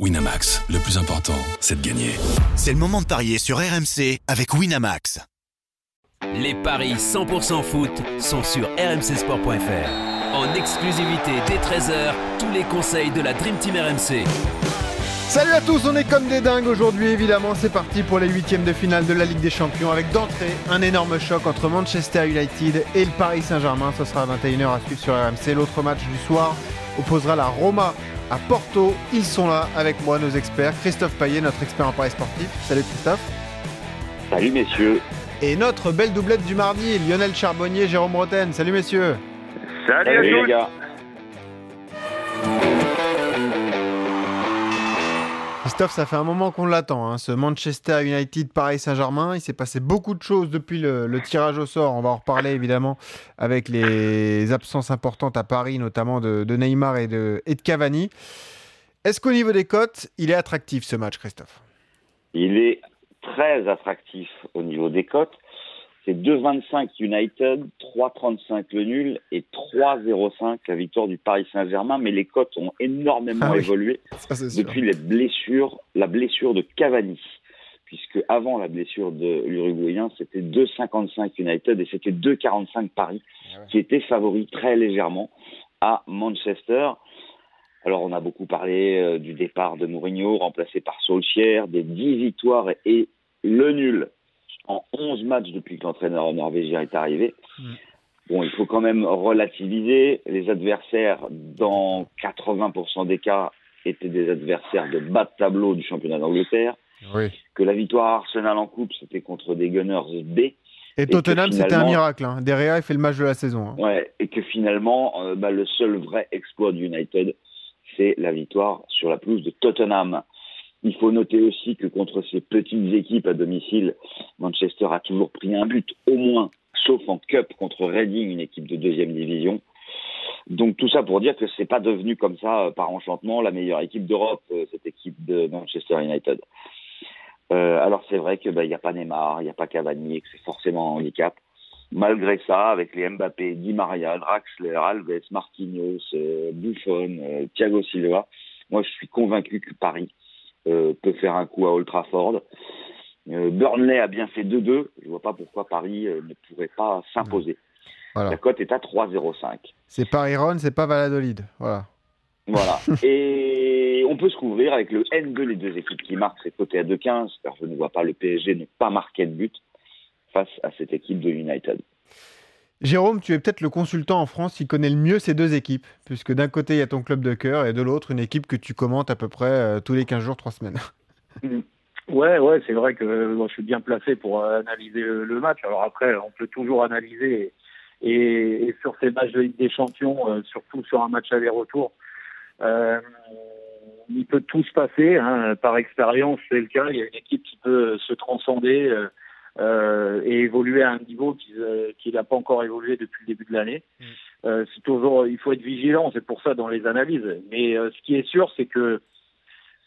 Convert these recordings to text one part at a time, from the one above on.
Winamax, le plus important, c'est de gagner. C'est le moment de parier sur RMC avec Winamax. Les paris 100% foot sont sur rmcsport.fr. En exclusivité dès 13h, tous les conseils de la Dream Team RMC. Salut à tous, on est comme des dingues aujourd'hui évidemment, c'est parti pour les huitièmes de finale de la Ligue des Champions avec d'entrée un énorme choc entre Manchester United et le Paris Saint-Germain, ce sera à 21h à suivre sur RMC. L'autre match du soir opposera la Roma à Porto. Ils sont là avec moi, nos experts. Christophe Paillet, notre expert en paris sportif. Salut Christophe. Salut messieurs. Et notre belle doublette du mardi, Lionel Charbonnier, Jérôme Bretagne. Salut messieurs. Salut, à tous. les gars. Christophe, ça fait un moment qu'on l'attend, hein, ce Manchester United Paris Saint-Germain. Il s'est passé beaucoup de choses depuis le, tirage au sort. On va en reparler évidemment avec les absences importantes à Paris, notamment de, Neymar et de Cavani. Est-ce qu'au niveau des cotes, il est attractif ce match, Christophe? Il est très attractif au niveau des cotes. C'est 2,25 United, 3,35 le nul et 3,05 la victoire du Paris Saint-Germain. Mais les cotes ont énormément Ah oui, évolué ça, depuis les blessures, la blessure de Cavani. Puisque avant la blessure de l'Uruguayen, c'était 2,55 United et c'était 2,45 Paris qui était favori très légèrement à Manchester. Alors on a beaucoup parlé euh, du départ de Mourinho remplacé par Solskjaer, des 10 victoires et le nul en 11 matchs depuis que l'entraîneur norvégien est arrivé. Bon, il faut quand même relativiser. Les adversaires, dans 80% des cas, étaient des adversaires de bas de tableau du championnat d'Angleterre. Oui. Que la victoire à Arsenal en coupe, c'était contre des Gunners B. Et Tottenham, c'était un miracle. Hein. Derrière, il fait le match de la saison. hein. Ouais, et que finalement, euh, bah, le seul vrai exploit du United, c'est la victoire sur la pelouse de Tottenham. Il faut noter aussi que contre ces petites équipes à domicile, Manchester a toujours pris un but, au moins, sauf en Cup contre Reading, une équipe de deuxième division. Donc tout ça pour dire que c'est pas devenu comme ça euh, par enchantement la meilleure équipe d'Europe, euh, cette équipe de Manchester United. Euh, alors c'est vrai que bah, il n'y a pas Neymar, il n'y a pas Cavani, que c'est forcément un handicap. Malgré ça, avec les Mbappé, Di Maria, Draxler, Alves, Marquinhos, Buffon, Thiago Silva, moi je suis convaincu que Paris peut faire un coup à Old Trafford. Euh, Burnley a bien fait 2-2. Je vois pas pourquoi Paris euh, ne pourrait pas s'imposer. Voilà. La cote est à 3,05. C'est pas Iron, c'est pas Valladolid. Voilà. Voilà. Et on peut se couvrir avec le N2, les deux équipes qui marquent, c'est coté à 2,15, car je ne vois pas le PSG ne pas marquer de but face à cette équipe de United. Jérôme, tu es peut-être le consultant en France qui connaît le mieux ces deux équipes, puisque d'un côté, il y a ton club de cœur et de l'autre, une équipe que tu commentes à peu près euh, tous les 15 jours, 3 semaines. Ouais, ouais, c'est vrai que euh, je suis bien placé pour euh, analyser le, match. Alors après, on peut toujours analyser et, sur ces matchs de Ligue des Champions, surtout sur un match aller-retour, il peut tout se passer. Hein. Par expérience, c'est le cas. Il y a une équipe qui peut se transcender euh, et évoluer à un niveau qui euh, qui n'a pas encore évolué depuis le début de l'année. Euh, c'est toujours, il faut être vigilant. C'est pour ça dans les analyses. Mais euh, ce qui est sûr, c'est que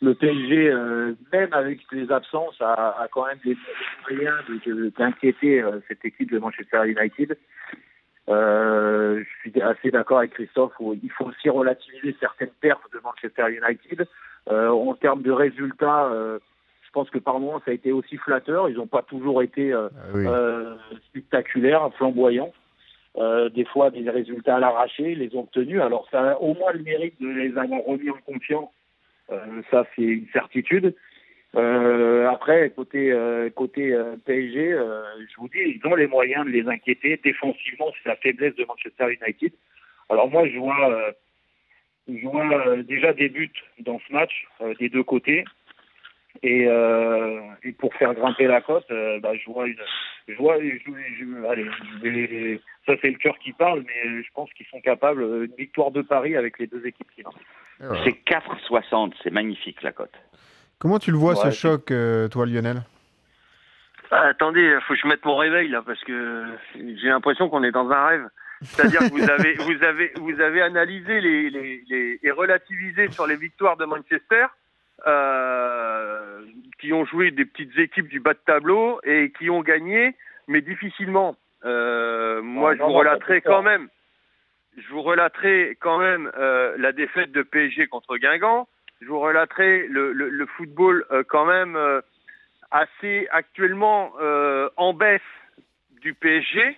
le PSG, euh, même avec les absences, a, a quand même des moyens de- de- d'inquiéter euh, cette équipe de Manchester United. Euh, je suis assez d'accord avec Christophe. où il faut aussi relativiser certaines pertes de Manchester United. Euh, en termes de résultats, euh, je pense que par moments ça a été aussi flatteur. Ils n'ont pas toujours été euh, Ah oui. euh, spectaculaires, flamboyants. Euh, des fois, des résultats à l'arraché, ils les ont obtenus. Alors, ça a au moins le mérite de les avoir remis en confiance. Ça, c'est une certitude. Après, côté côté PSG, je vous dis, ils ont les moyens de les inquiéter. Défensivement, c'est la faiblesse de Manchester United. Alors moi, je vois, je vois déjà des buts dans ce match des deux côtés. Et, euh, et pour faire grimper la cote, euh, bah, je vois une, je vois, je, je- allez, je vais- ça c'est le cœur qui parle, mais je pense qu'ils sont capables une victoire de Paris avec les deux équipes qui voilà. C'est 4,60, c'est magnifique la cote. Comment tu le vois ce choc, euh, toi, Lionel? Ah, attendez, faut que je mette mon réveil là parce que j'ai l'impression qu'on est dans un rêve. C'est-à-dire que vous avez, vous avez, vous avez analysé les, les, les- et relativisé sur les victoires de Manchester, euh, qui ont joué des petites équipes du bas de tableau et qui ont gagné, mais difficilement. Euh, moi, je vous non, relaterai quand même, je vous relaterai quand même euh, la défaite de PSG contre Guingamp. je vous relaterai le, le, le football euh, quand même euh, assez actuellement euh, en baisse du PSG.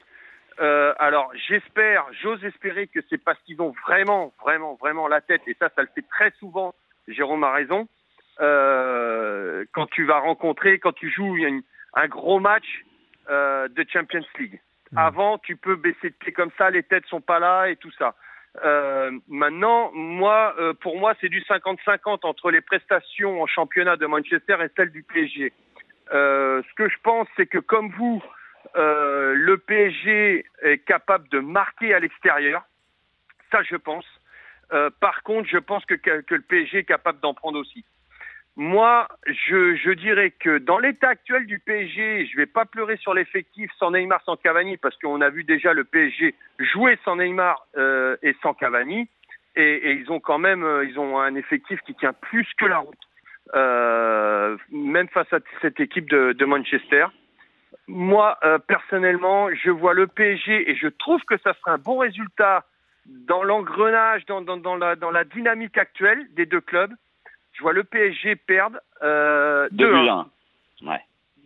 Euh, alors j'espère, j'ose espérer que c'est parce qu'ils ont vraiment, vraiment, vraiment la tête, et ça, ça le fait très souvent, Jérôme a raison, euh, quand tu vas rencontrer, quand tu joues une- un gros match euh, de Champions League. Avant, tu peux baisser de pied comme ça, les têtes sont pas là et tout ça. Euh, maintenant, moi, euh, pour moi, c'est du 50-50 entre les prestations en championnat de Manchester et celles du PSG. Euh, ce que je pense, c'est que comme vous, euh, le PSG est capable de marquer à l'extérieur. Ça, je pense. Euh, par contre, je pense que, que, que le PSG est capable d'en prendre aussi. Moi, je, je dirais que dans l'état actuel du PSG, je vais pas pleurer sur l'effectif sans Neymar, sans Cavani, parce qu'on a vu déjà le PSG jouer sans Neymar euh, et sans Cavani, et, et ils ont quand même, euh, ils ont un effectif qui tient plus que la route, euh, même face à cette équipe de, de Manchester. Moi, euh, personnellement, je vois le PSG et je trouve que ça serait un bon résultat dans l'engrenage, dans, dans, dans, la, dans la dynamique actuelle des deux clubs. Je vois le PSG perdre euh, 2-1. 2-1. Ouais.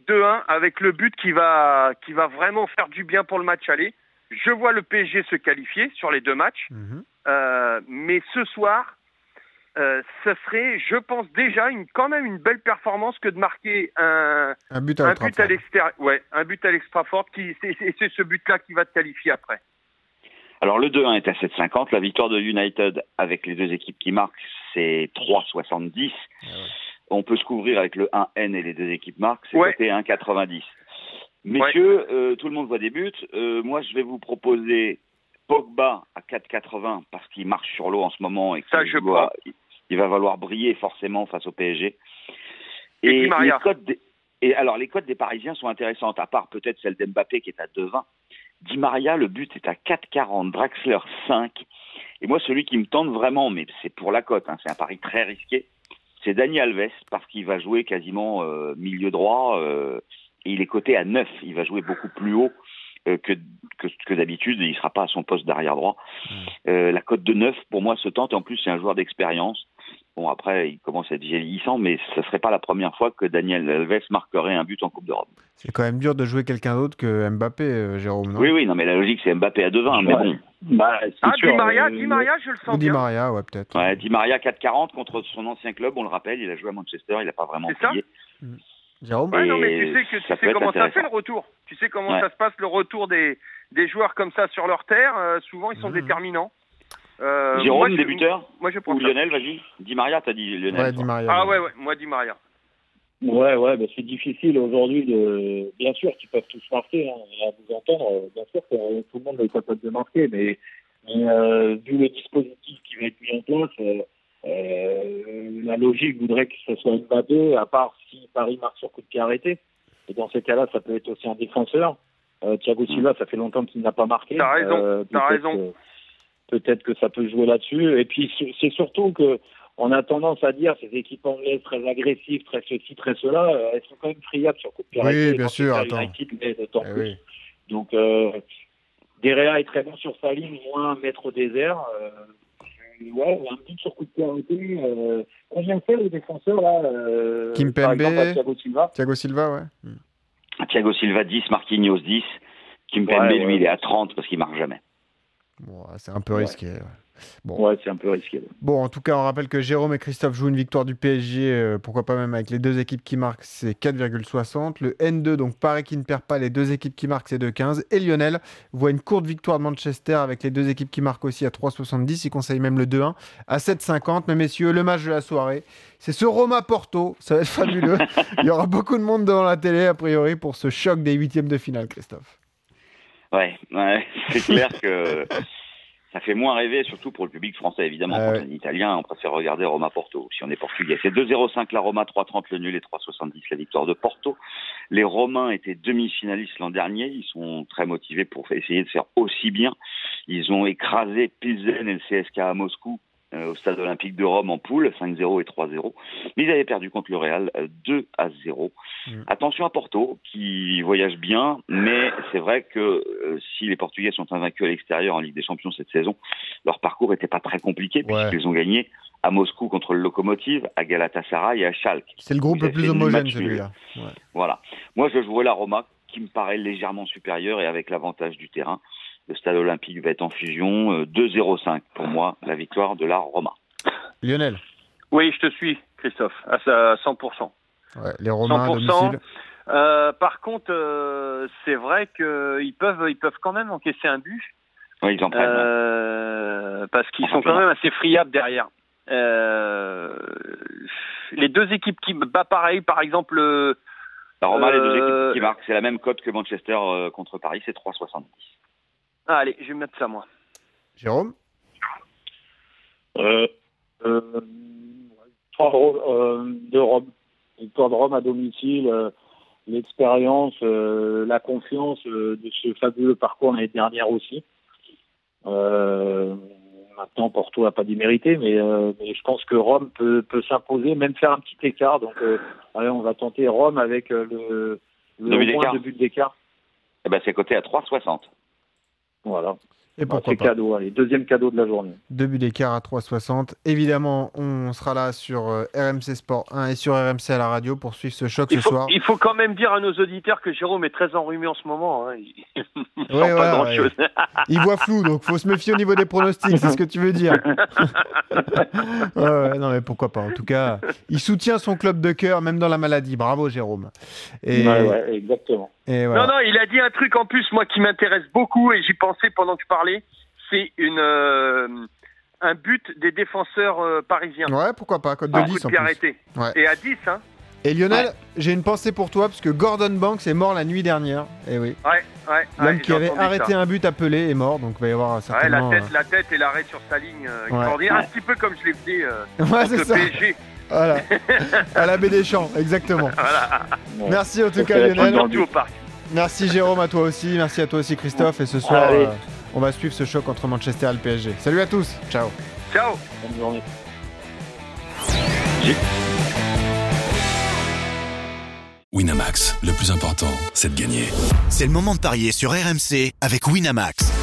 2-1 avec le but qui va, qui va vraiment faire du bien pour le match aller. Je vois le PSG se qualifier sur les deux matchs. Mhm. Euh, mais ce soir, euh, ce serait, je pense déjà, une, quand même une belle performance que de marquer un, Un but à un Old but à Trafford. l'extérieur. Ouais, un but à l'extra fort. Qui, c'est, c'est- c'est ce but-là qui va te qualifier après. Alors le 2-1 est à 7,50. La victoire de United avec les deux équipes qui marquent, c'est 3,70. On peut se couvrir avec le 1N et les deux équipes marquent, c'est Ouais. côté 1,90. Messieurs, euh, tout le monde voit des buts. Euh, moi, je vais vous proposer Pogba à 4,80 parce qu'il marche sur l'eau en ce moment et Ça, qu'il je doit- il va valoir briller forcément face au PSG. Et Maria. les cotes des- et alors les cotes des Parisiens sont intéressantes, à part peut-être celle d'Mbappé qui est à 2,20. Di Maria, le but est à 4,40, Draxler 5. Et moi, celui qui me tente vraiment, mais c'est pour la cote, hein, c'est un pari très risqué, c'est Dani Alves parce qu'il va jouer quasiment euh, milieu droit euh, et il est coté à 9. Il va jouer beaucoup plus haut euh, que, que, que d'habitude et il sera pas à son poste d'arrière droit. Euh, la cote de 9, pour moi, se tente. Et en plus, c'est un joueur d'expérience. Bon, après, il commence à être vieillissant, mais ce serait pas la première fois que Daniel Alves marquerait un but en Coupe d'Europe. C'est quand même dur de jouer quelqu'un d'autre que Mbappé, euh, Jérôme, non? Oui, oui, non, mais la logique, c'est Mbappé à 2,20. Mais bon, Bah, Ah, sûr, Di Maria, euh, Di Maria, je le Ou sens Di bien. Maria, ouais, peut-être. ouais, Di Maria 4,40 contre son ancien club, on le rappelle, il a joué à Manchester, il n'a pas vraiment C'est ça? brillé. Jérôme? Ouais, non, mais tu sais, que, tu sais comment ça fait le retour. Tu sais comment Ouais. ça se passe le retour des, des joueurs comme ça sur leur terre. euh, souvent, ils sont Mhm. déterminants. Euh, Jérôme, moi, je- débuteur Moi, je prends Ou ça. Lionel, vas-y. Di Maria, t'as dit Lionel. Ouais, Di Maria. Ah ouais, ouais, moi, Di Maria. Ouais, ouais, bah, c'est difficile aujourd'hui de. Bien sûr qu'ils peuvent tous marquer, hein, à vous entendre. euh, Bien sûr que euh, tout le monde est capable de marquer, mais, mais euh, vu le dispositif qui va être mis en place, la logique voudrait que ce soit Mbappé, à part si Paris marque sur coup de pied arrêté. Et dans ces cas-là, ça peut être aussi un défenseur. Euh, Thiago Silva, ça fait longtemps qu'il n'a pas marqué. T'as raison, Euh, t'as raison. Peut-être que ça peut jouer là-dessus. Et puis c'est- surtout que on a tendance à dire ces équipes anglaises très agressives, très ceci, très cela, euh, elles sont quand même friables sur coup de pied Oui, arrêté. bien sûr, attends. United d'autant Eh plus. oui. Donc, euh, Derea est très bon sur sa ligne, moins mettre au désert. Euh, ouais, un but sur coup de pied arrêté. Euh, combien fait le défenseur là euh, exemple, à Thiago Silva. Thiago Silva, ouais. Thiago Silva 10, Marquinhos 10. Kimpembe, Ouais, lui, ouais. il est à 30 parce qu'il marque jamais. Bon, c'est un peu risqué. ouais. Bon. Ouais, c'est un peu risqué. Bon, en tout cas, on rappelle que Jérôme et Christophe jouent une victoire du PSG, euh, pourquoi pas même avec les deux équipes qui marquent, c'est 4,60. Le N2, donc Paris qui ne perd pas, les deux équipes qui marquent, c'est 2,15. Et Lionel voit une courte victoire de Manchester avec les deux équipes qui marquent aussi à 3,70. Il conseille même le 2-1 à 7,50. Mais messieurs, le match de la soirée, c'est ce Roma-Porto. Ça va être fabuleux. Il y aura beaucoup de monde devant la télé, a priori, pour ce choc des huitièmes de finale, Christophe. Ouais, ouais c'est clair que ça fait moins rêver, surtout pour le public français, évidemment. Ah Quand on est italien, on préfère regarder Roma Porto, si on est portugais. C'est 2,05 la Roma, 3,30 le nul et 3,70 la victoire de Porto. Les Romains étaient demi-finalistes l'an dernier. Ils sont très motivés pour essayer de faire aussi bien. Ils ont écrasé Pilsen et le CSK à Moscou au stade olympique de Rome en poule, 5-0 et 3-0. Mais ils avaient perdu contre le Real, euh, 2 à 0. Mm. Attention à Porto, qui voyage bien, mais c'est vrai que euh, si les Portugais sont invaincus à l'extérieur en Ligue des Champions cette saison, leur parcours n'était pas très compliqué, Ouais. puisqu'ils ont gagné à Moscou contre le Lokomotiv, à Galatasaray et à Schalke. C'est le groupe le plus homogène celui-là. Voilà. Moi, je jouais la Roma, qui me paraît légèrement supérieure et avec l'avantage du terrain. Le stade olympique va être en fusion. euh, 2-0-5 pour moi, la victoire de la Roma. Lionel, Oui, je te suis, Christophe, à sa- 100%. ouais, les Romains à 100%. domicile. Euh, par contre, euh, c'est vrai qu'ils peuvent, ils peuvent quand même encaisser un but. Oui, ils en prennent. hein. Euh, parce qu'ils sont quand même assez friables derrière. Euh, les deux équipes qui battent pareil, par exemple, euh, La Roma, les deux euh, équipes qui marquent, c'est la même cote que Manchester euh, contre Paris, c'est 3,70. Ah, allez, je vais mettre ça moi. Jérôme Euh, euh, victoire de, euh, de Rome. Victoire de Rome à domicile, euh, l'expérience, euh, la confiance euh, de ce fabuleux parcours l'année dernière aussi. Euh, maintenant, Porto n'a pas démérité, mais, euh, mais je pense que Rome peut, peut s'imposer, même faire un petit écart. Donc, euh, allez, on va tenter Rome avec euh, le, le d'écart. deux buts d'écart. Eh ben, c'est coté à 3,60. Voilà. Et pourquoi pas cadeau. Allez, deuxième cadeau de la journée. Deux buts d'écart à 3,60. Évidemment, on sera là sur euh, RMC Sport 1 et sur RMC à la radio pour suivre ce choc Il ce faut, soir. il faut quand même dire à nos auditeurs que Jérôme est très enrumé en ce moment. Hein. Il Ouais, pas voilà, grand-chose. Il voit flou, donc faut se méfier au niveau des pronostics, c'est ce que tu veux dire. ouais, ouais, non mais pourquoi pas. En tout cas, il soutient son club de cœur, même dans la maladie. Bravo Jérôme. Et, Ouais, ouais, exactement. Et voilà. Non, non, il a dit un truc en plus, moi, qui m'intéresse beaucoup, et j'y pensais pendant que tu parlais. C'est une euh, un but des défenseurs euh, parisiens. Ouais, pourquoi pas. Code de Un coup 10 de en plus. arrêté. Ouais. Et à 10, hein Et Lionel, j'ai une pensée pour toi parce que Gordon Banks est mort la nuit dernière. Et oui. Ouais, ouais. L'homme ouais, qui avait arrêté ça. un but appelé est mort, donc il va y avoir Ouais, certainement. la tête, la tête et l'arrêt sur sa ligne euh, Ouais. extraordinaire. Un petit peu comme je l'ai fait euh, euh, Ouais, contre le ça. PSG. Voilà. À la baie des Champs, exactement. Voilà. Merci en tout cas Lionel. au parc. Merci Jérôme à toi aussi, merci à toi aussi Christophe et ce soir euh, on va suivre ce choc entre Manchester et le PSG. Salut à tous, ciao. Ciao Bonne journée. Winamax, le plus important, c'est de gagner. C'est le moment de parier sur RMC avec Winamax.